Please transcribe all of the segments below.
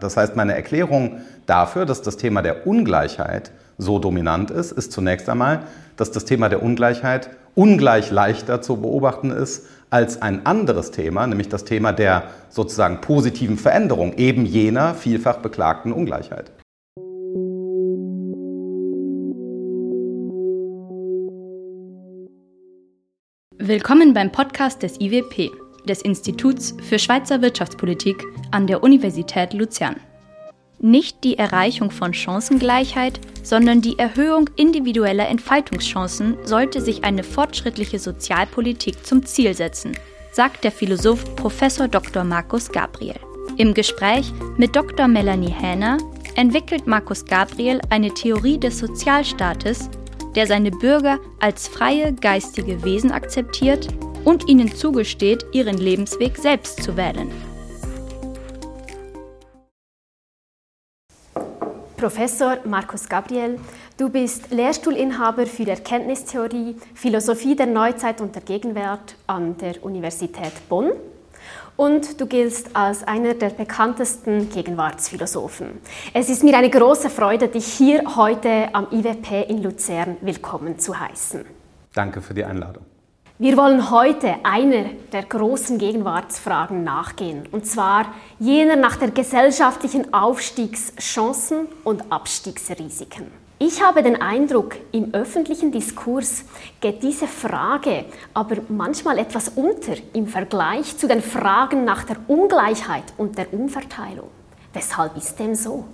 Das heißt, meine Erklärung dafür, dass das Thema der Ungleichheit so dominant ist, ist zunächst einmal, dass das Thema der Ungleichheit ungleich leichter zu beobachten ist als ein anderes Thema, nämlich das Thema der sozusagen positiven Veränderung eben jener vielfach beklagten Ungleichheit. Willkommen beim Podcast des IWP des Instituts für Schweizer Wirtschaftspolitik an der Universität Luzern. Nicht die Erreichung von Chancengleichheit, sondern die Erhöhung individueller Entfaltungschancen sollte sich eine fortschrittliche Sozialpolitik zum Ziel setzen, sagt der Philosoph Prof. Dr. Markus Gabriel. Im Gespräch mit Dr. Melanie Hähner entwickelt Markus Gabriel eine Theorie des Sozialstaates, der seine Bürger als freie geistige Wesen akzeptiert und ihnen zugesteht, ihren Lebensweg selbst zu wählen. Professor Markus Gabriel, du bist Lehrstuhlinhaber für Erkenntnistheorie, Philosophie der Neuzeit und der Gegenwart an der Universität Bonn und du giltst als einer der bekanntesten Gegenwartsphilosophen. Es ist mir eine große Freude, dich hier heute am IWP in Luzern willkommen zu heißen. Danke für die Einladung. Wir wollen heute einer der großen Gegenwartsfragen nachgehen, und zwar jener nach der gesellschaftlichen Aufstiegschancen und Abstiegsrisiken. Ich habe den Eindruck, im öffentlichen Diskurs geht diese Frage aber manchmal etwas unter im Vergleich zu den Fragen nach der Ungleichheit und der Umverteilung. Weshalb ist dem so?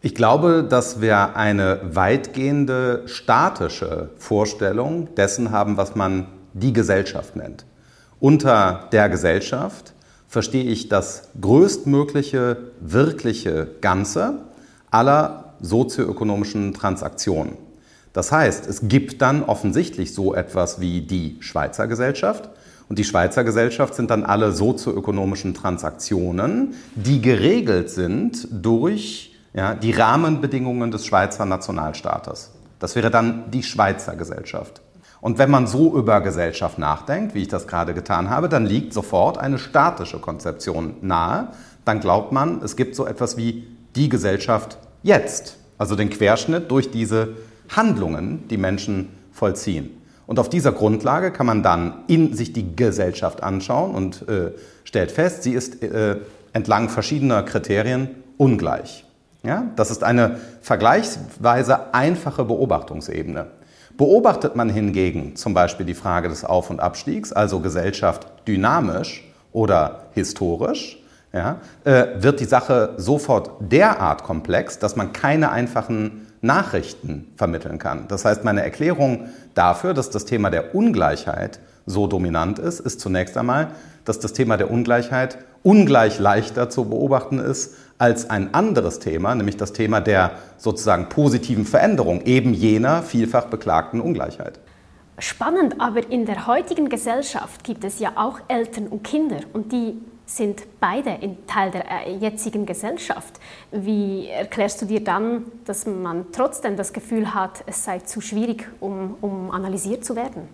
Ich glaube, dass wir eine weitgehende statische Vorstellung dessen haben, was man die Gesellschaft nennt. Unter der Gesellschaft verstehe ich das größtmögliche wirkliche Ganze aller sozioökonomischen Transaktionen. Das heißt, es gibt dann offensichtlich so etwas wie die Schweizer Gesellschaft. Und die Schweizer Gesellschaft sind dann alle sozioökonomischen Transaktionen, die geregelt sind durch ja, die Rahmenbedingungen des Schweizer Nationalstaates. Das wäre dann die Schweizer Gesellschaft. Und wenn man so über Gesellschaft nachdenkt, wie ich das gerade getan habe, dann liegt sofort eine statische Konzeption nahe. Dann glaubt man, es gibt so etwas wie die Gesellschaft jetzt, also den Querschnitt durch diese Handlungen, die Menschen vollziehen. Und auf dieser Grundlage kann man dann in sich die Gesellschaft anschauen und äh, stellt fest, sie ist äh, entlang verschiedener Kriterien ungleich. Ja? Das ist eine vergleichsweise einfache Beobachtungsebene. Beobachtet man hingegen zum Beispiel die Frage des Auf- und Abstiegs, also Gesellschaft dynamisch oder historisch, ja, äh, wird die Sache sofort derart komplex, dass man keine einfachen Nachrichten vermitteln kann. Das heißt, meine Erklärung dafür, dass das Thema der Ungleichheit so dominant ist, ist zunächst einmal, dass das Thema der Ungleichheit ungleich leichter zu beobachten ist als ein anderes Thema, nämlich das Thema der sozusagen positiven Veränderung eben jener vielfach beklagten Ungleichheit. Spannend, aber in der heutigen Gesellschaft gibt es ja auch Eltern und Kinder und die sind beide in Teil der äh, jetzigen Gesellschaft. Wie erklärst du dir dann, dass man trotzdem das Gefühl hat, es sei zu schwierig, um, um analysiert zu werden?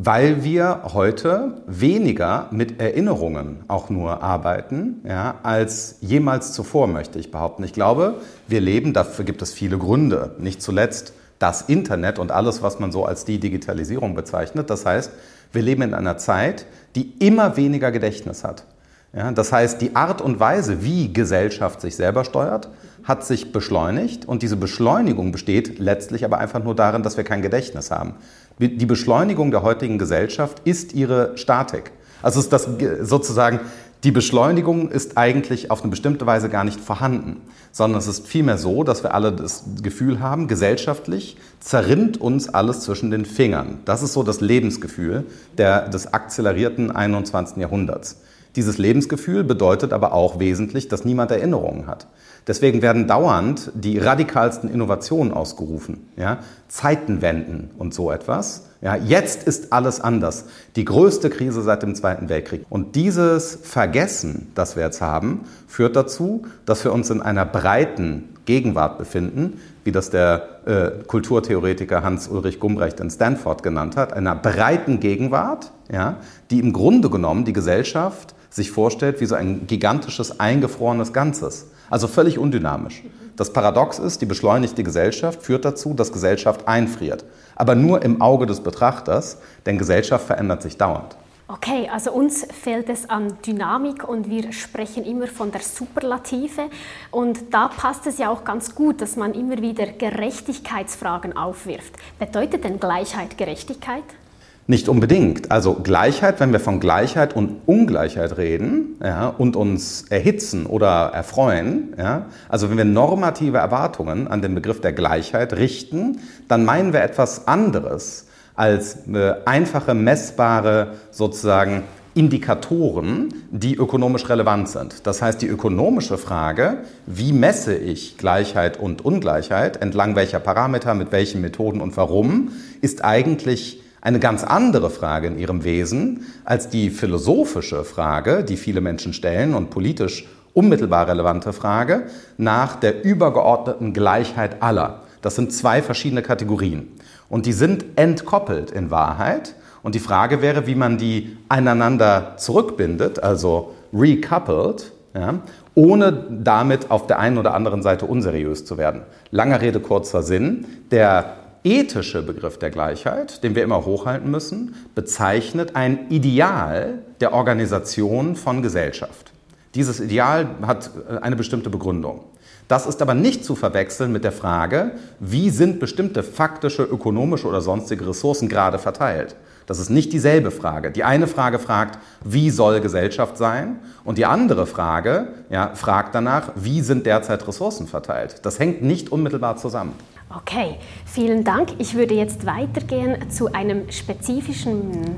Weil wir heute weniger mit Erinnerungen auch nur arbeiten, ja, als jemals zuvor, möchte ich behaupten. Ich glaube, wir leben, dafür gibt es viele Gründe, nicht zuletzt das Internet und alles, was man so als die Digitalisierung bezeichnet. Das heißt, wir leben in einer Zeit, die immer weniger Gedächtnis hat. Ja, das heißt, die Art und Weise, wie Gesellschaft sich selber steuert, hat sich beschleunigt und diese Beschleunigung besteht letztlich aber einfach nur darin, dass wir kein Gedächtnis haben. Die Beschleunigung der heutigen Gesellschaft ist ihre Statik. Also ist das sozusagen, die Beschleunigung ist eigentlich auf eine bestimmte Weise gar nicht vorhanden, sondern es ist vielmehr so, dass wir alle das Gefühl haben, gesellschaftlich zerrinnt uns alles zwischen den Fingern. Das ist so das Lebensgefühl der, des akzelerierten 21. Jahrhunderts. Dieses Lebensgefühl bedeutet aber auch wesentlich, dass niemand Erinnerungen hat. Deswegen werden dauernd die radikalsten Innovationen ausgerufen. Ja? Zeitenwenden und so etwas. Ja, jetzt ist alles anders. Die größte Krise seit dem Zweiten Weltkrieg. Und dieses Vergessen, das wir jetzt haben, führt dazu, dass wir uns in einer breiten Gegenwart befinden, wie das der äh, Kulturtheoretiker Hans-Ulrich Gumbrecht in Stanford genannt hat, einer breiten Gegenwart, ja, die im Grunde genommen die Gesellschaft sich vorstellt wie so ein gigantisches eingefrorenes Ganzes. Also völlig undynamisch. Das Paradox ist, die beschleunigte Gesellschaft führt dazu, dass Gesellschaft einfriert. Aber nur im Auge des Betrachters, denn Gesellschaft verändert sich dauernd. Okay, also uns fehlt es an Dynamik und wir sprechen immer von der Superlative. Und da passt es ja auch ganz gut, dass man immer wieder Gerechtigkeitsfragen aufwirft. Bedeutet denn Gleichheit Gerechtigkeit? Nicht unbedingt. Also Gleichheit, wenn wir von Gleichheit und Ungleichheit reden ja, und uns erhitzen oder erfreuen, ja, also wenn wir normative Erwartungen an den Begriff der Gleichheit richten, dann meinen wir etwas anderes als äh, einfache, messbare sozusagen Indikatoren, die ökonomisch relevant sind. Das heißt, die ökonomische Frage, wie messe ich Gleichheit und Ungleichheit, entlang welcher Parameter, mit welchen Methoden und warum, ist eigentlich eine ganz andere Frage in ihrem Wesen als die philosophische Frage, die viele Menschen stellen und politisch unmittelbar relevante Frage nach der übergeordneten Gleichheit aller. Das sind zwei verschiedene Kategorien. Und die sind entkoppelt in Wahrheit. Und die Frage wäre, wie man die einander zurückbindet, also recoupled, ja, ohne damit auf der einen oder anderen Seite unseriös zu werden. Langer Rede, kurzer Sinn. Der ethische Begriff der Gleichheit, den wir immer hochhalten müssen, bezeichnet ein Ideal der Organisation von Gesellschaft. Dieses Ideal hat äh, eine bestimmte Begründung. Das ist aber nicht zu verwechseln mit der Frage, wie sind bestimmte faktische, ökonomische oder sonstige Ressourcen gerade verteilt. Das ist nicht dieselbe Frage. Die eine Frage fragt, wie soll Gesellschaft sein? Und die andere Frage ja, fragt danach, wie sind derzeit Ressourcen verteilt? Das hängt nicht unmittelbar zusammen. Okay, vielen Dank. Ich würde jetzt weitergehen zu einem spezifischen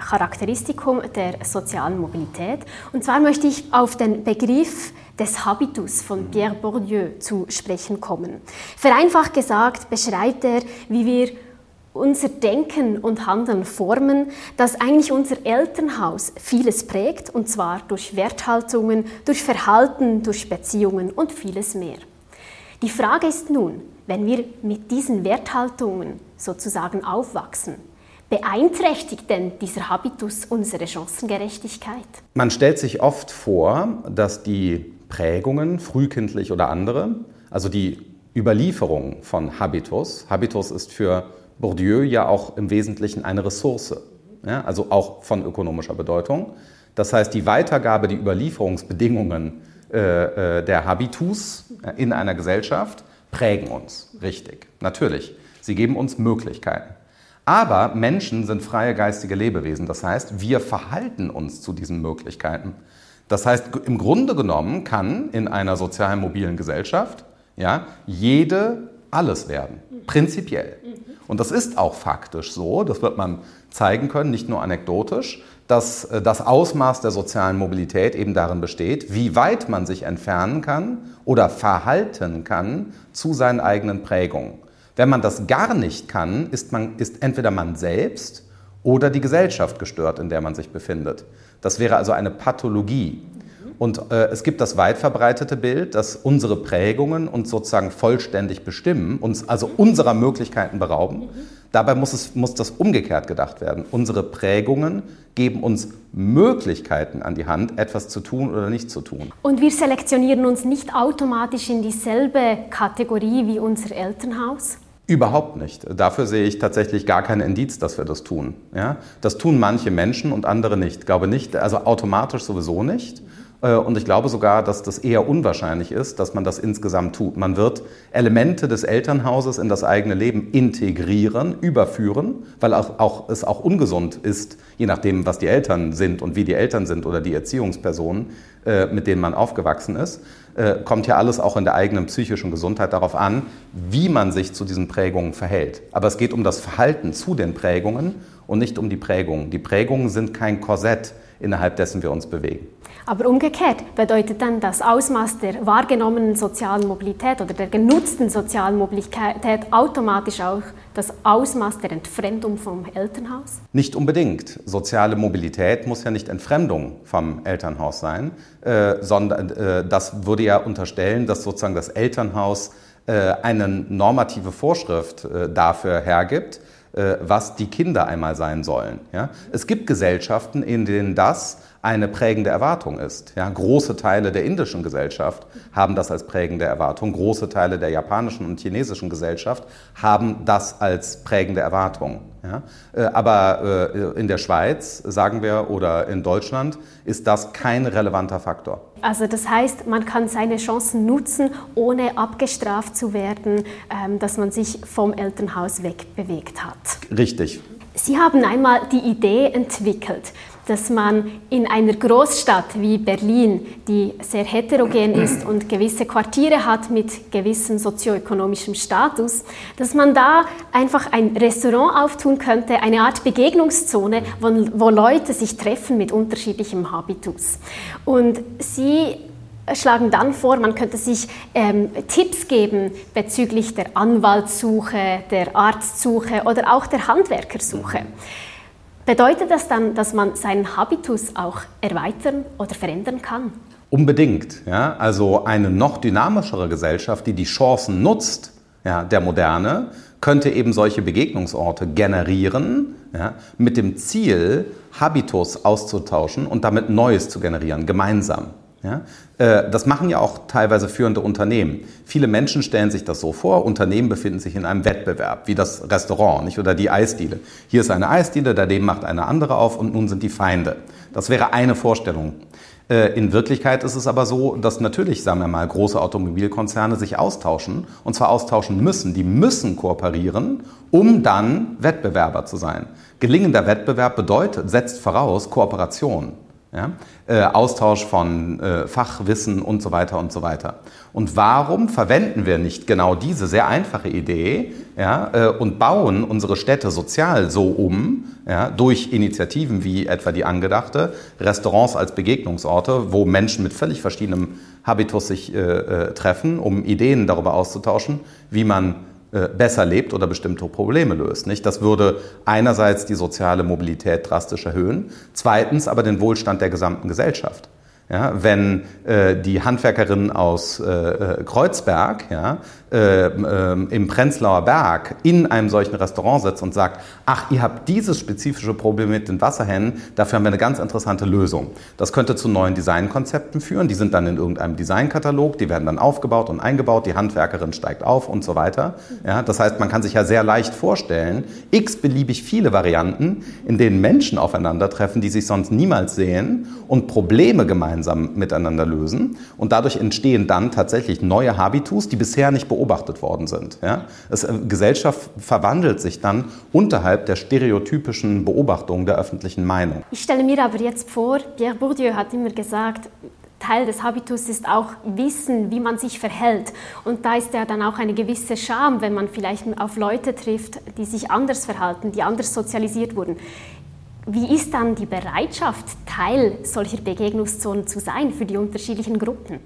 Charakteristikum der sozialen Mobilität. Und zwar möchte ich auf den Begriff des Habitus von Pierre Bourdieu zu sprechen kommen. Vereinfacht gesagt beschreibt er, wie wir unser Denken und Handeln formen, dass eigentlich unser Elternhaus vieles prägt, und zwar durch Werthaltungen, durch Verhalten, durch Beziehungen und vieles mehr. Die Frage ist nun, wenn wir mit diesen Werthaltungen sozusagen aufwachsen, Beeinträchtigt denn dieser Habitus unsere Chancengerechtigkeit? Man stellt sich oft vor, dass die Prägungen, frühkindlich oder andere, also die Überlieferung von Habitus, Habitus ist für Bourdieu ja auch im Wesentlichen eine Ressource, ja, also auch von ökonomischer Bedeutung. Das heißt, die Weitergabe, die Überlieferungsbedingungen äh, äh der Habitus in einer Gesellschaft prägen uns, richtig, natürlich. Sie geben uns Möglichkeiten. Aber Menschen sind freie geistige Lebewesen. Das heißt, wir verhalten uns zu diesen Möglichkeiten. Das heißt, im Grunde genommen kann in einer sozial mobilen Gesellschaft ja, jede alles werden, prinzipiell. Und das ist auch faktisch so, das wird man zeigen können, nicht nur anekdotisch, dass äh, das Ausmaß der sozialen Mobilität eben darin besteht, wie weit man sich entfernen kann oder verhalten kann zu seinen eigenen Prägungen. Wenn man das gar nicht kann, ist, man, ist entweder man selbst oder die Gesellschaft gestört, in der man sich befindet. Das wäre also eine Pathologie. Und äh, es gibt das weit verbreitete Bild, dass unsere Prägungen uns sozusagen vollständig bestimmen, uns also unserer Möglichkeiten berauben. Dabei muss, es, muss das umgekehrt gedacht werden. Unsere Prägungen geben uns Möglichkeiten an die Hand, etwas zu tun oder nicht zu tun. Und wir selektionieren uns nicht automatisch in dieselbe Kategorie wie unser Elternhaus? Überhaupt nicht. Dafür sehe ich tatsächlich gar keinen Indiz, dass wir das tun. Ja? Das tun manche Menschen und andere nicht. Ich glaube nicht, also automatisch sowieso nicht. Äh, und ich glaube sogar, dass das eher unwahrscheinlich ist, dass man das insgesamt tut. Man wird Elemente des Elternhauses in das eigene Leben integrieren, überführen, weil auch, auch, es auch ungesund ist, je nachdem, was die Eltern sind und wie die Eltern sind oder die Erziehungspersonen, äh, mit denen man aufgewachsen ist äh, kommt ja alles auch in der eigenen psychischen Gesundheit darauf an, wie man sich zu diesen Prägungen verhält. Aber es geht um das Verhalten zu den Prägungen und nicht um die Prägungen. Die Prägungen sind kein Korsett, innerhalb dessen wir uns bewegen. Aber umgekehrt bedeutet dann das Ausmaß der wahrgenommenen sozialen Mobilität oder der genutzten sozialen Mobilität automatisch auch das Ausmaß der Entfremdung vom Elternhaus? Nicht unbedingt. Soziale Mobilität muss ja nicht Entfremdung vom Elternhaus sein, äh, sondern äh, das würde ja unterstellen, dass sozusagen das Elternhaus äh, eine normative Vorschrift äh, dafür hergibt, was die Kinder einmal sein sollen. Ja? Es gibt Gesellschaften, in denen das eine prägende Erwartung ist. Ja, große Teile der indischen Gesellschaft haben das als prägende Erwartung, große Teile der japanischen und chinesischen Gesellschaft haben das als prägende Erwartung. Ja, äh, aber äh, in der Schweiz, sagen wir, oder in Deutschland ist das kein relevanter Faktor. Also das heißt, man kann seine Chancen nutzen, ohne abgestraft zu werden, ähm, dass man sich vom Elternhaus wegbewegt hat. Richtig. Sie haben einmal die Idee entwickelt, dass man in einer Großstadt wie Berlin, die sehr heterogen ist und gewisse Quartiere hat mit gewissem sozioökonomischem Status, dass man da einfach ein Restaurant auftun könnte, eine Art Begegnungszone, wo, wo Leute sich treffen mit unterschiedlichem Habitus. Und sie schlagen dann vor, man könnte sich ähm, Tipps geben bezüglich der Anwaltssuche, der Arztsuche oder auch der Handwerkersuche. Bedeutet das dann, dass man seinen Habitus auch erweitern oder verändern kann? Unbedingt. Ja? Also eine noch dynamischere Gesellschaft, die die Chancen nutzt, ja, der Moderne, könnte eben solche Begegnungsorte generieren, ja, mit dem Ziel, Habitus auszutauschen und damit Neues zu generieren, gemeinsam. Ja? Äh, das machen ja auch teilweise führende Unternehmen. Viele Menschen stellen sich das so vor, Unternehmen befinden sich in einem Wettbewerb, wie das Restaurant nicht? oder die Eisdiele. Hier ist eine Eisdiele, daneben macht eine andere auf und nun sind die Feinde. Das wäre eine Vorstellung. Äh, in Wirklichkeit ist es aber so, dass natürlich, sagen wir mal, große Automobilkonzerne sich austauschen und zwar austauschen müssen. Die müssen kooperieren, um dann Wettbewerber zu sein. Gelingender Wettbewerb bedeutet, setzt voraus Kooperation. Ja? Äh, Austausch von äh, Fachwissen und so weiter und so weiter. Und warum verwenden wir nicht genau diese sehr einfache Idee ja, äh, und bauen unsere Städte sozial so um, ja, durch Initiativen wie etwa die angedachte, Restaurants als Begegnungsorte, wo Menschen mit völlig verschiedenem Habitus sich äh, äh, treffen, um Ideen darüber auszutauschen, wie man besser lebt oder bestimmte Probleme löst. Nicht? Das würde einerseits die soziale Mobilität drastisch erhöhen, zweitens aber den Wohlstand der gesamten Gesellschaft. Ja, wenn äh, die Handwerkerin aus äh, äh, Kreuzberg ja, äh, äh, im Prenzlauer Berg in einem solchen Restaurant sitzt und sagt, ach, ihr habt dieses spezifische Problem mit den Wasserhähnen, dafür haben wir eine ganz interessante Lösung. Das könnte zu neuen Designkonzepten führen, die sind dann in irgendeinem Designkatalog, die werden dann aufgebaut und eingebaut, die Handwerkerin steigt auf und so weiter. Ja, das heißt, man kann sich ja sehr leicht vorstellen, x beliebig viele Varianten, in denen Menschen aufeinandertreffen, die sich sonst niemals sehen und Probleme gemeinsam gemeinsam miteinander lösen. Und dadurch entstehen dann tatsächlich neue Habitus, die bisher nicht beobachtet worden sind. Ja? Es, äh, Gesellschaft verwandelt sich dann unterhalb der stereotypischen Beobachtung der öffentlichen Meinung. Ich stelle mir aber jetzt vor, Pierre Bourdieu hat immer gesagt, Teil des Habitus ist auch Wissen, wie man sich verhält. Und da ist ja dann auch eine gewisse Scham, wenn man vielleicht auf Leute trifft, die sich anders verhalten, die anders sozialisiert wurden. Wie ist dann die Bereitschaft, Teil solcher Begegnungszonen zu sein für die unterschiedlichen Gruppen?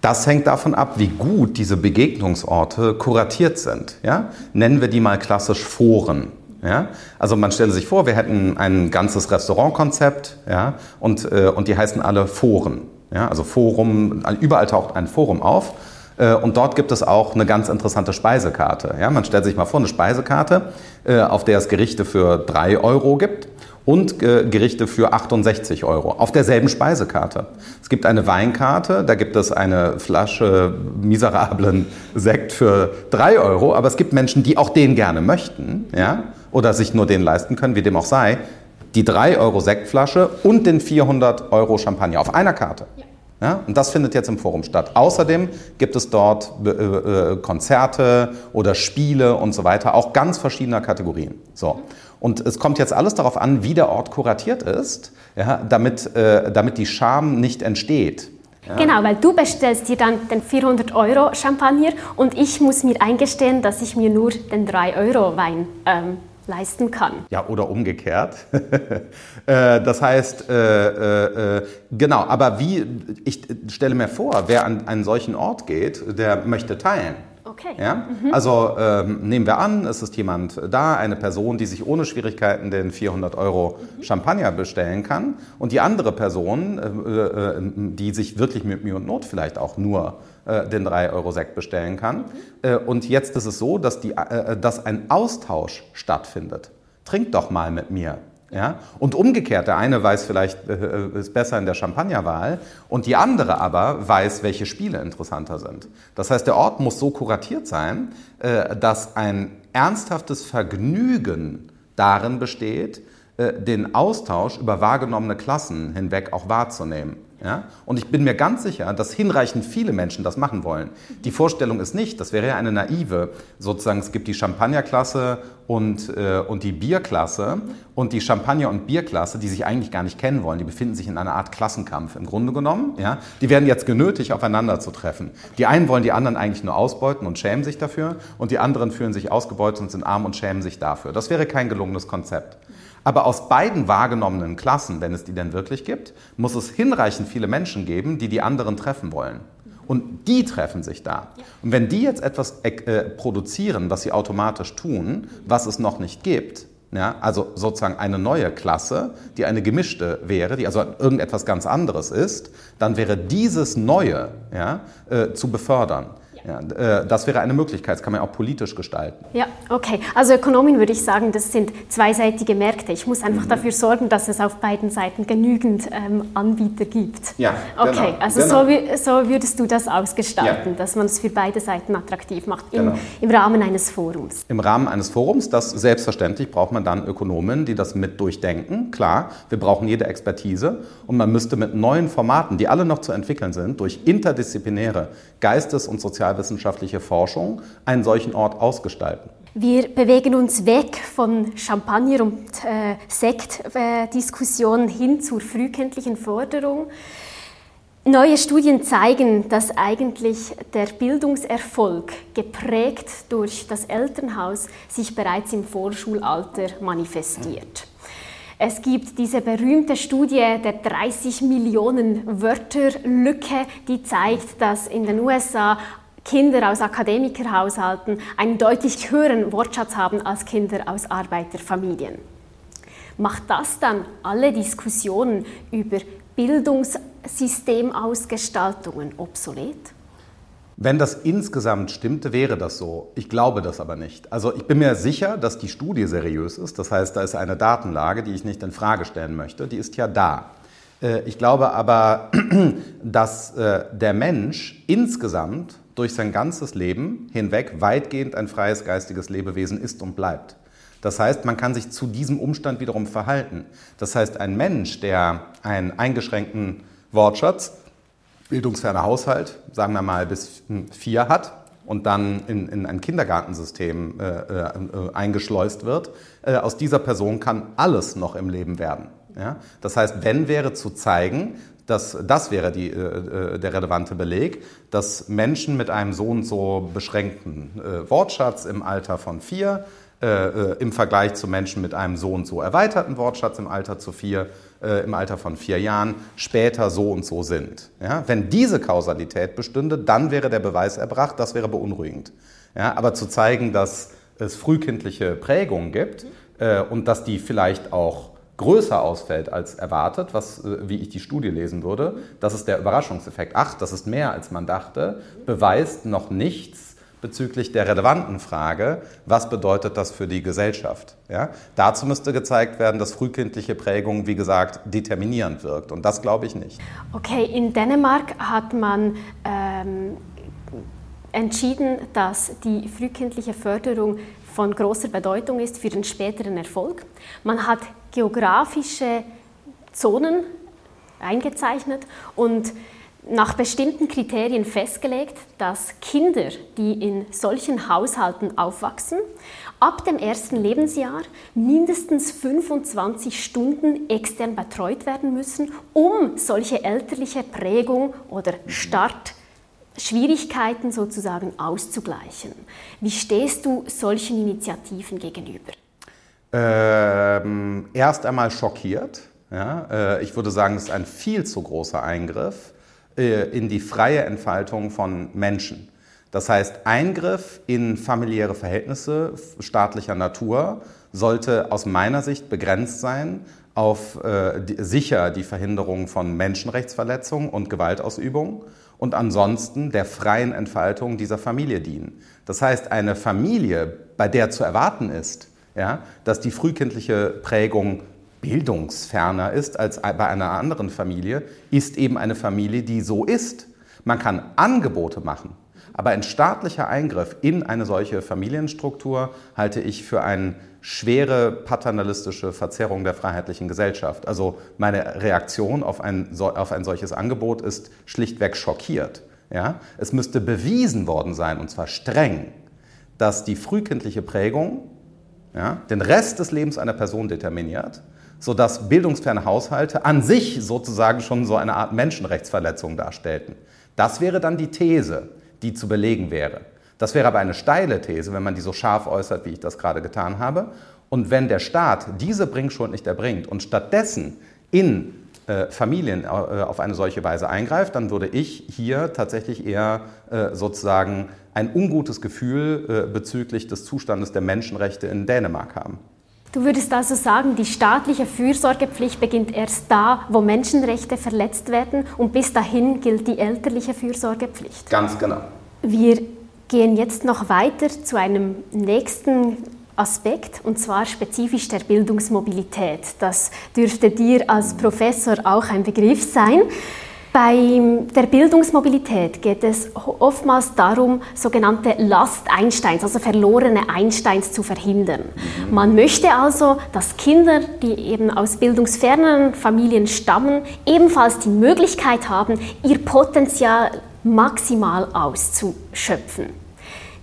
Das hängt davon ab, wie gut diese Begegnungsorte kuratiert sind. Ja? Nennen wir die mal klassisch Foren. Ja? Also man stelle sich vor, wir hätten ein ganzes Restaurantkonzept ja? und, äh, und die heißen alle Foren. Ja? Also Forum, überall taucht ein Forum auf äh, und dort gibt es auch eine ganz interessante Speisekarte. Ja? Man stellt sich mal vor, eine Speisekarte, äh, auf der es Gerichte für drei Euro gibt und äh, Gerichte für 68 Euro auf derselben Speisekarte. Es gibt eine Weinkarte, da gibt es eine Flasche miserablen Sekt für 3 Euro, aber es gibt Menschen, die auch den gerne möchten ja, oder sich nur den leisten können, wie dem auch sei, die 3 Euro Sektflasche und den 400 Euro Champagner auf einer Karte. Ja. Ja, und das findet jetzt im Forum statt. Außerdem gibt es dort äh, äh, Konzerte oder Spiele und so weiter, auch ganz verschiedener Kategorien. So. Und es kommt jetzt alles darauf an, wie der Ort kuratiert ist, ja, damit, äh, damit die Scham nicht entsteht. Ja. Genau, weil du bestellst dir dann den 400 Euro Champagner und ich muss mir eingestehen, dass ich mir nur den 3 Euro Wein ähm, leisten kann. Ja, oder umgekehrt. Äh, das heißt, äh, äh, genau, aber wie, ich stelle mir vor, wer an einen solchen Ort geht, der möchte teilen. Okay. Ja? Mhm. Also ähm, nehmen wir an, es ist jemand da, eine Person, die sich ohne Schwierigkeiten den 400 Euro mhm. Champagner bestellen kann und die andere Person, äh, äh, die sich wirklich mit Mühe und Not vielleicht auch nur äh, den 3 Euro Sekt bestellen kann. Mhm. Äh, und jetzt ist es so, dass, die, äh, dass ein Austausch stattfindet. Trink doch mal mit mir Ja? Und umgekehrt, der eine weiß vielleicht, äh, ist besser in der Champagnerwahl und die andere aber weiß, welche Spiele interessanter sind. Das heißt, der Ort muss so kuratiert sein, äh, dass ein ernsthaftes Vergnügen darin besteht, äh, den Austausch über wahrgenommene Klassen hinweg auch wahrzunehmen. Ja? Und ich bin mir ganz sicher, dass hinreichend viele Menschen das machen wollen. Die Vorstellung ist nicht, das wäre ja eine naive, sozusagen es gibt die Champagnerklasse und, äh, und die Bierklasse und die Champagner- und Bierklasse, die sich eigentlich gar nicht kennen wollen, die befinden sich in einer Art Klassenkampf im Grunde genommen. Ja? Die werden jetzt genötigt, aufeinander zu treffen. Die einen wollen die anderen eigentlich nur ausbeuten und schämen sich dafür und die anderen fühlen sich ausgebeutet und sind arm und schämen sich dafür. Das wäre kein gelungenes Konzept. Aber aus beiden wahrgenommenen Klassen, wenn es die denn wirklich gibt, muss es hinreichend viele Menschen geben, die die anderen treffen wollen. Und die treffen sich da. Und wenn die jetzt etwas äh, produzieren, was sie automatisch tun, was es noch nicht gibt, ja, also sozusagen eine neue Klasse, die eine gemischte wäre, die also irgendetwas ganz anderes ist, dann wäre dieses Neue ja, äh, zu befördern. Ja, äh, das wäre eine Möglichkeit, das kann man auch politisch gestalten. Ja, okay. Also Ökonomin würde ich sagen, das sind zweiseitige Märkte. Ich muss einfach mhm. dafür sorgen, dass es auf beiden Seiten genügend ähm, Anbieter gibt. Ja, okay. Genau, also genau. So, so, würdest du das ausgestalten, ja. dass man es für beide Seiten attraktiv macht im, genau. im Rahmen eines Forums. Im Rahmen eines Forums, das selbstverständlich braucht man dann Ökonomen, die das mit durchdenken. Klar, wir brauchen jede Expertise und man müsste mit neuen Formaten, die alle noch zu entwickeln sind, durch interdisziplinäre Geistes- und Sozial sozialwissenschaftliche Forschung einen solchen Ort ausgestalten? Wir bewegen uns weg von Champagner- und äh, Sektdiskussionen äh, hin zur frühkindlichen Förderung. Neue Studien zeigen, dass eigentlich der Bildungserfolg, geprägt durch das Elternhaus, sich bereits im Vorschulalter manifestiert. Es gibt diese berühmte Studie der 30 Millionen Wörter Lücke, die zeigt, dass in den USA Kinder aus Akademikerhaushalten einen deutlich höheren Wortschatz haben als Kinder aus Arbeiterfamilien. Macht das dann alle Diskussionen über Bildungssystemausgestaltungen obsolet? Wenn das insgesamt stimmte, wäre das so. Ich glaube das aber nicht. Also ich bin mir sicher, dass die Studie seriös ist. Das heißt, da ist eine Datenlage, die ich nicht in Frage stellen möchte. Die ist ja da. Äh, ich glaube aber, dass äh, der Mensch insgesamt durch sein ganzes Leben hinweg weitgehend ein freies geistiges Lebewesen ist und bleibt. Das heißt, man kann sich zu diesem Umstand wiederum verhalten. Das heißt, ein Mensch, der einen eingeschränkten Wortschatz, bildungsferner Haushalt, sagen wir mal bis vier hat und dann in, in ein Kindergartensystem äh, äh, eingeschleust wird, äh, aus dieser Person kann alles noch im Leben werden. Ja? Das heißt, wenn wäre zu zeigen, dass das wäre die, äh, äh, der relevante Beleg, dass Menschen mit einem so und so beschränkten äh, Wortschatz im Alter von vier äh, äh, im Vergleich zu Menschen mit einem so und so erweiterten Wortschatz im Alter zu vier, äh, im Alter von vier Jahren später so und so sind. Ja? Wenn diese Kausalität bestünde, dann wäre der Beweis erbracht, das wäre beunruhigend. Ja? Aber zu zeigen, dass es frühkindliche Prägungen gibt und dass die vielleicht auch größer ausfällt als erwartet, was, äh, wie ich die Studie lesen würde, das ist der Überraschungseffekt. Ach, das ist mehr als man dachte, beweist noch nichts bezüglich der relevanten Frage, was bedeutet das für die Gesellschaft? Ja? Dazu müsste gezeigt werden, dass frühkindliche Prägung, wie gesagt, determinierend wirkt. Und das glaube ich nicht. Okay, in Dänemark hat man ähm, entschieden, dass die frühkindliche Förderung von großer Bedeutung ist für den späteren Erfolg. Man hat geografische Zonen eingezeichnet und nach bestimmten Kriterien festgelegt, dass Kinder, die in solchen Haushalten aufwachsen, ab dem ersten Lebensjahr mindestens 25 Stunden extern betreut werden müssen, um solche elterliche Prägung oder Startschwierigkeiten sozusagen auszugleichen. Wie stehst du solchen Initiativen gegenüber? Ähm, erst einmal schockiert. Ja? Äh, ich würde sagen, es ist ein viel zu großer Eingriff äh, in die freie Entfaltung von Menschen. Das heißt, Eingriff in familiäre Verhältnisse staatlicher Natur sollte aus meiner Sicht begrenzt sein auf äh, sicher die Verhinderung von Menschenrechtsverletzungen und Gewaltausübung und ansonsten der freien Entfaltung dieser Familie dienen. Das heißt, eine Familie, bei der zu erwarten ist, ja, dass die frühkindliche Prägung bildungsferner ist als bei einer anderen Familie, ist eben eine Familie, die so ist. Man kann Angebote machen, aber ein staatlicher Eingriff in eine solche Familienstruktur halte ich für eine schwere paternalistische Verzerrung der freiheitlichen Gesellschaft. Also meine Reaktion auf ein, auf ein solches Angebot ist schlichtweg schockiert. Ja? Es müsste bewiesen worden sein, und zwar streng, dass die frühkindliche Prägung ja, den Rest des Lebens einer Person determiniert, sodass bildungsferne Haushalte an sich sozusagen schon so eine Art Menschenrechtsverletzung darstellten. Das wäre dann die These, die zu belegen wäre. Das wäre aber eine steile These, wenn man die so scharf äußert, wie ich das gerade getan habe. Und wenn der Staat diese Bringschuld nicht erbringt und stattdessen in äh, Familien äh, auf eine solche Weise eingreift, dann würde ich hier tatsächlich eher äh, sozusagen ein ungutes Gefühl bezüglich des Zustandes der Menschenrechte in Dänemark haben. Du würdest also sagen, die staatliche Fürsorgepflicht beginnt erst da, wo Menschenrechte verletzt werden und bis dahin gilt die elterliche Fürsorgepflicht. Ganz genau. Wir gehen jetzt noch weiter zu einem nächsten Aspekt, und zwar spezifisch der Bildungsmobilität. Das dürfte dir als Professor auch ein Begriff sein. Bei der Bildungsmobilität geht es oftmals darum, sogenannte Last Einsteins, also verlorene Einsteins zu verhindern. Mhm. Man möchte also, dass Kinder, die eben aus bildungsfernen Familien stammen, ebenfalls die Möglichkeit haben, ihr Potenzial maximal auszuschöpfen.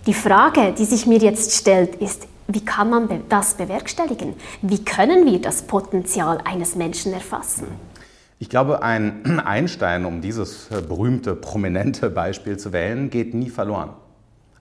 Die Frage, die sich mir jetzt stellt, ist, wie kann man das bewerkstelligen? Wie können wir das Potenzial eines Menschen erfassen? Ich glaube, ein Einstein, um dieses berühmte, prominente Beispiel zu wählen, geht nie verloren.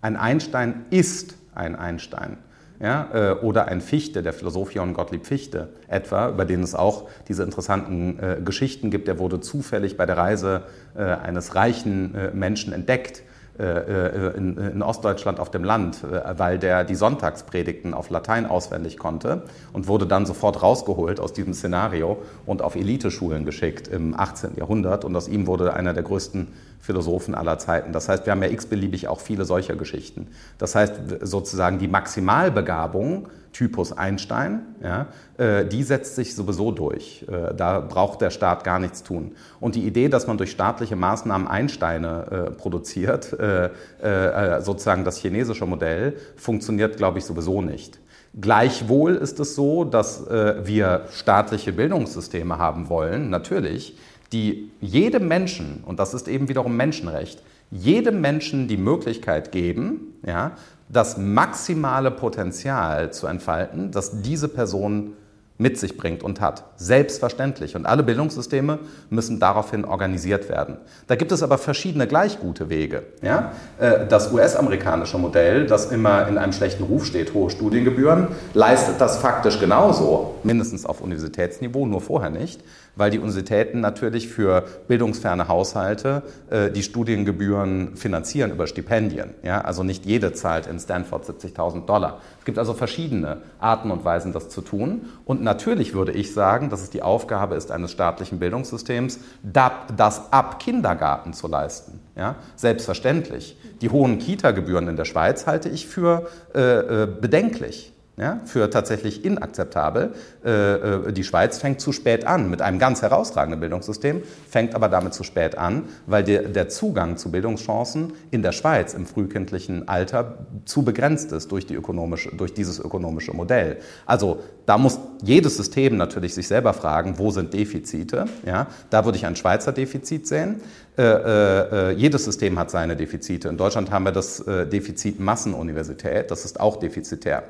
Ein Einstein ist ein Einstein. Ja, äh, oder ein Fichte, der Philosoph Johann Gottlieb Fichte etwa, über den es auch diese interessanten äh, Geschichten gibt. Der wurde zufällig bei der Reise äh, eines reichen äh, Menschen entdeckt äh, äh, in, in, Ostdeutschland auf dem Land, äh, weil der die Sonntagspredigten auf Latein auswendig konnte und wurde dann sofort rausgeholt aus diesem Szenario und auf Eliteschulen geschickt im 18. Jahrhundert. Und aus ihm wurde einer der größten Philosophen aller Zeiten. Das heißt, wir haben ja x-beliebig auch viele solcher Geschichten. Das heißt, sozusagen die Maximalbegabung, Typus Einstein, ja, äh, die setzt sich sowieso durch. Äh, da braucht der Staat gar nichts tun. Und die Idee, dass man durch staatliche Maßnahmen Einsteine äh, produziert, äh, äh, sozusagen das chinesische Modell, funktioniert, glaube ich, sowieso nicht. Gleichwohl ist es so, dass äh, wir staatliche Bildungssysteme haben wollen, natürlich, die jedem Menschen, und das ist eben wiederum Menschenrecht, jedem Menschen die Möglichkeit geben, ja, das maximale Potenzial zu entfalten, das diese Person mit sich bringt und hat. Selbstverständlich. Und alle Bildungssysteme müssen daraufhin organisiert werden. Da gibt es aber verschiedene gleich gute Wege. Ja? Äh, das US-amerikanische Modell, das immer in einem schlechten Ruf steht, hohe Studiengebühren, leistet das faktisch genauso, mindestens auf Universitätsniveau, nur vorher nicht, weil die Universitäten natürlich für bildungsferne Haushalte äh, die Studiengebühren finanzieren über Stipendien. Ja? Also nicht jede zahlt in Stanford 70.000 Dollar. Es gibt also verschiedene Arten und Weisen, das zu tun. Und natürlich würde ich sagen, dass es die Aufgabe ist eines staatlichen Bildungssystems, das ab Kindergarten zu leisten. Ja? Selbstverständlich. Die hohen Kita-Gebühren in der Schweiz halte ich für äh, äh bedenklich ja, für tatsächlich inakzeptabel. Äh, äh, die Schweiz fängt zu spät an mit einem ganz herausragenden Bildungssystem, fängt aber damit zu spät an, weil der, Zugang zu Bildungschancen in der Schweiz im frühkindlichen Alter zu begrenzt ist durch, die ökonomische, durch dieses ökonomische Modell. Also da muss jedes System natürlich sich selber fragen, wo sind Defizite. Ja? Da würde ich ein Schweizer Defizit sehen. Äh, äh, jedes System hat seine Defizite. In Deutschland haben wir das äh, Defizit Massenuniversität, das ist auch defizitär.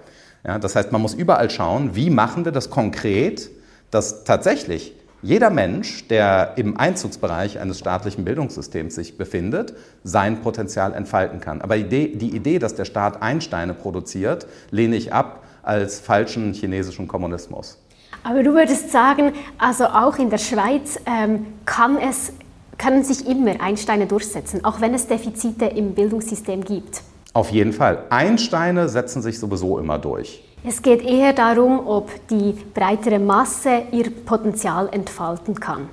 Ja, das heißt, man muss überall schauen, wie machen wir das konkret, dass tatsächlich jeder Mensch, der im Einzugsbereich eines staatlichen Bildungssystems sich befindet, sein Potenzial entfalten kann. Aber die Idee, dass der Staat Einsteine produziert, lehne ich ab als falschen chinesischen Kommunismus. Aber du würdest sagen, also auch in der Schweiz ähm, kann es, können sich immer Einsteine durchsetzen, auch wenn es Defizite im Bildungssystem gibt. Auf jeden Fall. Einsteine setzen sich sowieso immer durch. Es geht eher darum, ob die breitere Masse ihr Potenzial entfalten kann.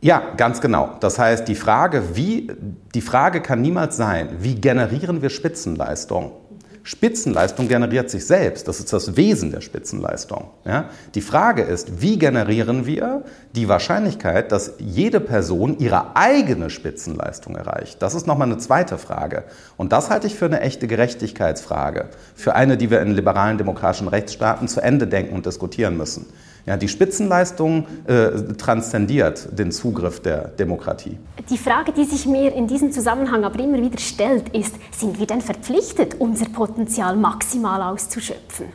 Ja, ganz genau. Das heißt, die Frage, wie, die Frage kann niemals sein, wie generieren wir Spitzenleistung, Spitzenleistung generiert sich selbst. Das ist das Wesen der Spitzenleistung. Ja? Die Frage ist, wie generieren wir die Wahrscheinlichkeit, dass jede Person ihre eigene Spitzenleistung erreicht? Das ist nochmal eine zweite Frage. Und das halte ich für eine echte Gerechtigkeitsfrage. Für eine, die wir in liberalen demokratischen Rechtsstaaten zu Ende denken und diskutieren müssen. Ja, die Spitzenleistung äh, transzendiert den Zugriff der Demokratie. Die Frage, die sich mir in diesem Zusammenhang aber immer wieder stellt, ist, sind wir denn verpflichtet, unser Potenzial maximal auszuschöpfen?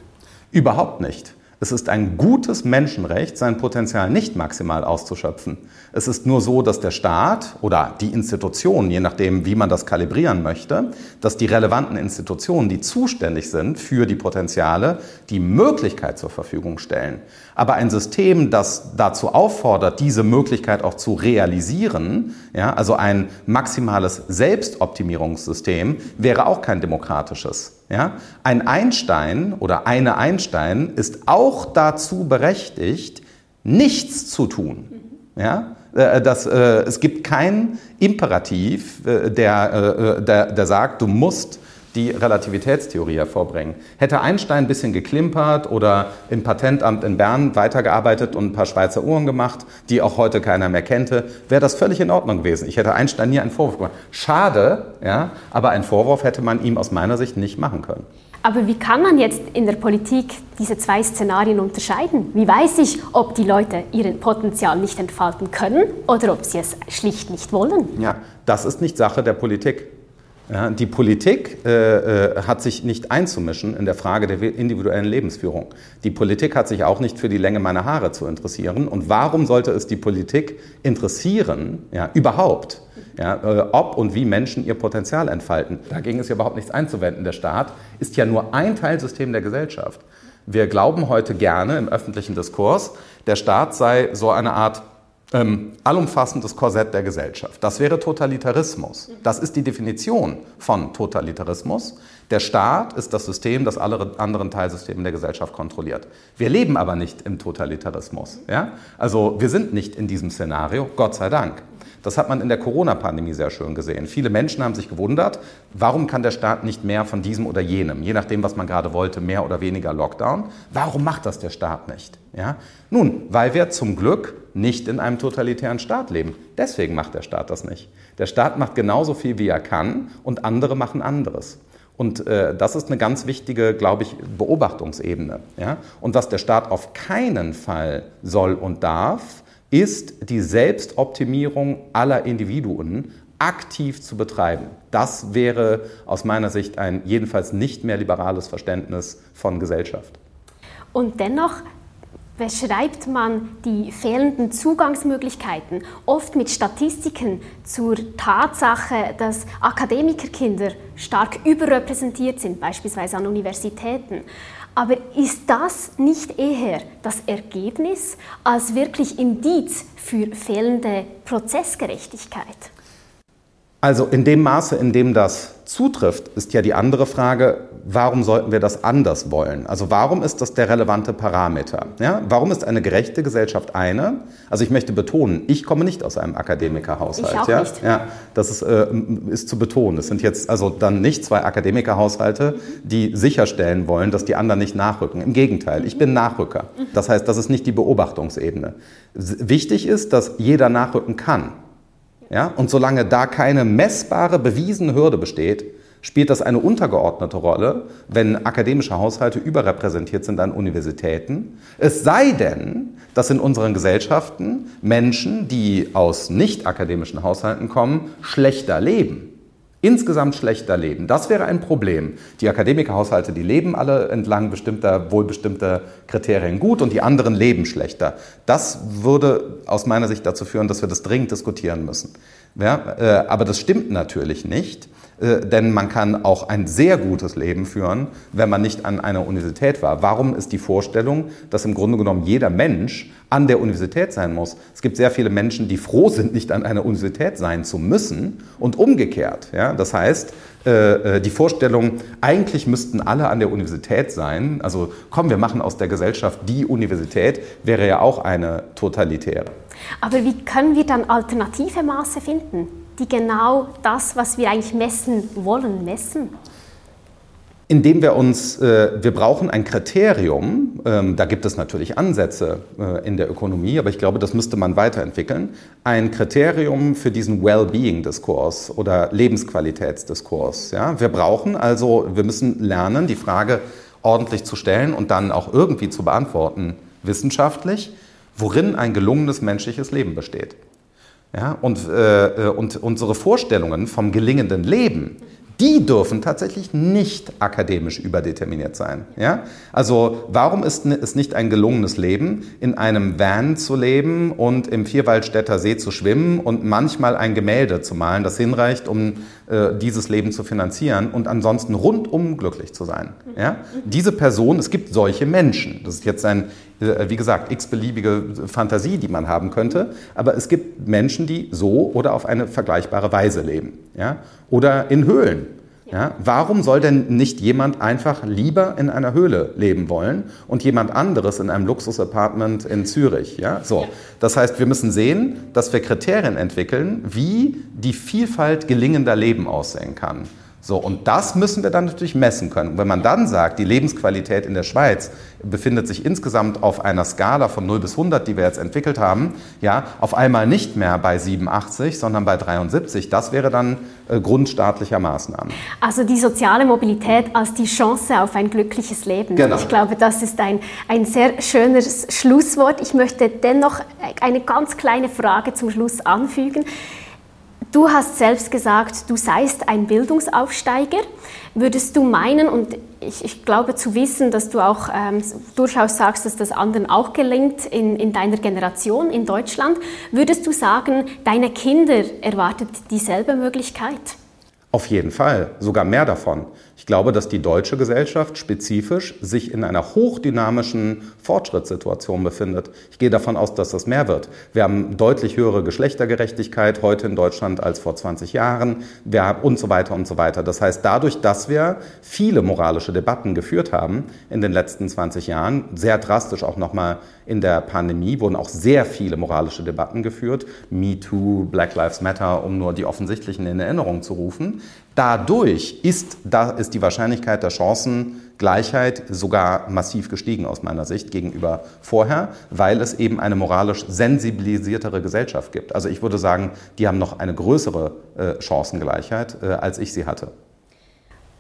Überhaupt nicht. Es ist ein gutes Menschenrecht, sein Potenzial nicht maximal auszuschöpfen. Es ist nur so, dass der Staat oder die Institutionen, je nachdem, wie man das kalibrieren möchte, dass die relevanten Institutionen, die zuständig sind für die Potenziale, die Möglichkeit zur Verfügung stellen. Aber ein System, das dazu auffordert, diese Möglichkeit auch zu realisieren, ja, also ein maximales Selbstoptimierungssystem, wäre auch kein demokratisches. Ja? Ein Einstein oder eine Einstein ist auch dazu berechtigt, nichts zu tun. Ja? Äh, das, äh, es gibt keinen Imperativ, äh, der, der, der sagt, du musst die Relativitätstheorie hervorbringen. Hätte Einstein ein bisschen geklimpert oder im Patentamt in Bern weitergearbeitet und ein paar Schweizer Uhren gemacht, die auch heute keiner mehr kannte, wäre das völlig in Ordnung gewesen. Ich hätte Einstein nie einen Vorwurf gemacht. Schade, ja, aber einen Vorwurf hätte man ihm aus meiner Sicht nicht machen können. Aber wie kann man jetzt in der Politik diese zwei Szenarien unterscheiden? Wie weiß ich, ob die Leute ihren Potenzial nicht entfalten können oder ob sie es schlicht nicht wollen? Ja, das ist nicht Sache der Politik. Ja, die Politik äh, äh, hat sich nicht einzumischen in der Frage der individuellen Lebensführung. Die Politik hat sich auch nicht für die Länge meiner Haare zu interessieren. Und warum sollte es die Politik interessieren, ja, überhaupt, ja, äh, ob und wie Menschen ihr Potenzial entfalten? Dagegen ist ja überhaupt nichts einzuwenden. Der Staat ist ja nur ein Teilsystem der Gesellschaft. Wir glauben heute gerne im öffentlichen Diskurs, der Staat sei so eine Art ähm, allumfassendes Korsett der Gesellschaft. Das wäre Totalitarismus. Das ist die Definition von Totalitarismus. Der Staat ist das System, das alle anderen Teilsysteme der Gesellschaft kontrolliert. Wir leben aber nicht im Totalitarismus. Ja? Also wir sind nicht in diesem Szenario, Gott sei Dank. Das hat man in der Corona-Pandemie sehr schön gesehen. Viele Menschen haben sich gewundert, warum kann der Staat nicht mehr von diesem oder jenem, je nachdem, was man gerade wollte, mehr oder weniger Lockdown. Warum macht das der Staat nicht? Ja? Nun, weil wir zum Glück nicht in einem totalitären Staat leben. Deswegen macht der Staat das nicht. Der Staat macht genauso viel, wie er kann und andere machen anderes. Und äh, das ist eine ganz wichtige, glaube ich, Beobachtungsebene. Ja? Und was der Staat auf keinen Fall soll und darf, ist die Selbstoptimierung aller Individuen aktiv zu betreiben. Das wäre aus meiner Sicht ein jedenfalls nicht mehr liberales Verständnis von Gesellschaft. Und dennoch beschreibt man die fehlenden Zugangsmöglichkeiten oft mit Statistiken zur Tatsache, dass Akademikerkinder stark überrepräsentiert sind, beispielsweise an Universitäten. Aber ist das nicht eher das Ergebnis als wirklich Indiz für fehlende Prozessgerechtigkeit? Also in dem Maße, in dem das zutrifft, ist ja die andere Frage, warum sollten wir das anders wollen? Also warum ist das der relevante Parameter? Ja? Warum ist eine gerechte Gesellschaft eine? Also ich möchte betonen, ich komme nicht aus einem Akademikerhaushalt. Ich auch ja? nicht. Ja, das ist, äh, ist zu betonen. Es sind jetzt also dann nicht zwei Akademikerhaushalte, die sicherstellen wollen, dass die anderen nicht nachrücken. Im Gegenteil, ich bin Nachrücker. Das heißt, das ist nicht die Beobachtungsebene. Wichtig ist, dass jeder nachrücken kann. Ja? Und solange da keine messbare, bewiesene Hürde besteht, spielt das eine untergeordnete Rolle, wenn akademische Haushalte überrepräsentiert sind an Universitäten. Es sei denn, dass in unseren Gesellschaften Menschen, die aus nicht akademischen Haushalten kommen, schlechter leben insgesamt schlechter leben. Das wäre ein Problem. Die Akademikerhaushalte, die leben alle entlang bestimmter, wohlbestimmter Kriterien gut und die anderen leben schlechter. Das würde aus meiner Sicht dazu führen, dass wir das dringend diskutieren müssen. Ja, äh, aber das stimmt natürlich nicht. Äh, denn man kann auch ein sehr gutes Leben führen, wenn man nicht an einer Universität war. Warum ist die Vorstellung, dass im Grunde genommen jeder Mensch an der Universität sein muss? Es gibt sehr viele Menschen, die froh sind, nicht an einer Universität sein zu müssen und umgekehrt. Ja? Das heißt, äh, äh, die Vorstellung, eigentlich müssten alle an der Universität sein, also komm, wir machen aus der Gesellschaft die Universität, wäre ja auch eine totalitäre. Aber wie können wir dann alternative Maße finden? Die genau das, was wir eigentlich messen wollen, messen? indem wir uns, äh, wir brauchen ein Kriterium, ähm, da gibt es natürlich Ansätze äh, in der Ökonomie, aber ich glaube, das müsste man weiterentwickeln, ein Kriterium für diesen Well-Being-Diskurs oder Lebensqualitätsdiskurs. Ja? Wir brauchen also, wir müssen lernen, die Frage ordentlich zu stellen und dann auch irgendwie zu beantworten, wissenschaftlich, worin ein gelungenes menschliches Leben besteht. Ja? Und, äh, und unsere Vorstellungen vom gelingenden Leben, die dürfen tatsächlich nicht akademisch überdeterminiert sein. Ja? Also warum ist es nicht ein gelungenes Leben, in einem Van zu leben und im Vierwaldstätter See zu schwimmen und manchmal ein Gemälde zu malen, das hinreicht, um äh, dieses Leben zu finanzieren und ansonsten rundum glücklich zu sein. Ja? Diese Person, es gibt solche Menschen. Das ist jetzt ein, äh, wie gesagt, x-beliebige Fantasie, die man haben könnte, aber es gibt Menschen, die so oder auf eine vergleichbare Weise leben. Ja? Oder in Höhlen. Ja, warum soll denn nicht jemand einfach lieber in einer Höhle leben wollen und jemand anderes in einem Luxusapartment in Zürich? Ja, so. Das heißt, wir müssen sehen, dass wir Kriterien entwickeln, wie die Vielfalt gelingender Leben aussehen kann. So, und das müssen wir dann natürlich messen können. Und wenn man dann sagt, die Lebensqualität in der Schweiz befindet sich insgesamt auf einer Skala von 0 bis 100, die wir jetzt entwickelt haben, ja, auf einmal nicht mehr bei 87, sondern bei 73, das wäre dann äh, Grund staatlicher Maßnahmen. Also die soziale Mobilität als die Chance auf ein glückliches Leben. Genau. Ich glaube, das ist ein, ein sehr schönes Schlusswort. Ich möchte dennoch eine ganz kleine Frage zum Schluss anfügen. Du hast selbst gesagt, du seist ein Bildungsaufsteiger. Würdest du meinen, und ich, ich glaube zu wissen, dass du auch ähm, durchaus sagst, dass das anderen auch gelingt in, in deiner Generation in Deutschland, würdest du sagen, deine Kinder erwartet dieselbe Möglichkeit? Auf jeden Fall, sogar mehr davon. Ich glaube, dass die deutsche Gesellschaft spezifisch sich in einer hochdynamischen Fortschrittssituation befindet. Ich gehe davon aus, dass das mehr wird. Wir haben deutlich höhere Geschlechtergerechtigkeit heute in Deutschland als vor 20 Jahren wir haben und so weiter und so weiter. Das heißt, dadurch, dass wir viele moralische Debatten geführt haben in den letzten 20 Jahren, sehr drastisch auch nochmal in der Pandemie, wurden auch sehr viele moralische Debatten geführt. Me Too, Black Lives Matter, um nur die offensichtlichen in Erinnerung zu rufen. Dadurch ist, da ist die Wahrscheinlichkeit der Chancengleichheit sogar massiv gestiegen aus meiner Sicht gegenüber vorher, weil es eben eine moralisch sensibilisiertere Gesellschaft gibt. Also ich würde sagen, die haben noch eine größere äh, Chancengleichheit, äh, als ich sie hatte.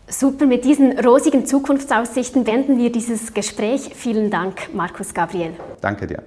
Super, mit diesen rosigen Zukunftsaussichten wenden wir dieses Gespräch. Vielen Dank, Markus Gabriel. Danke dir.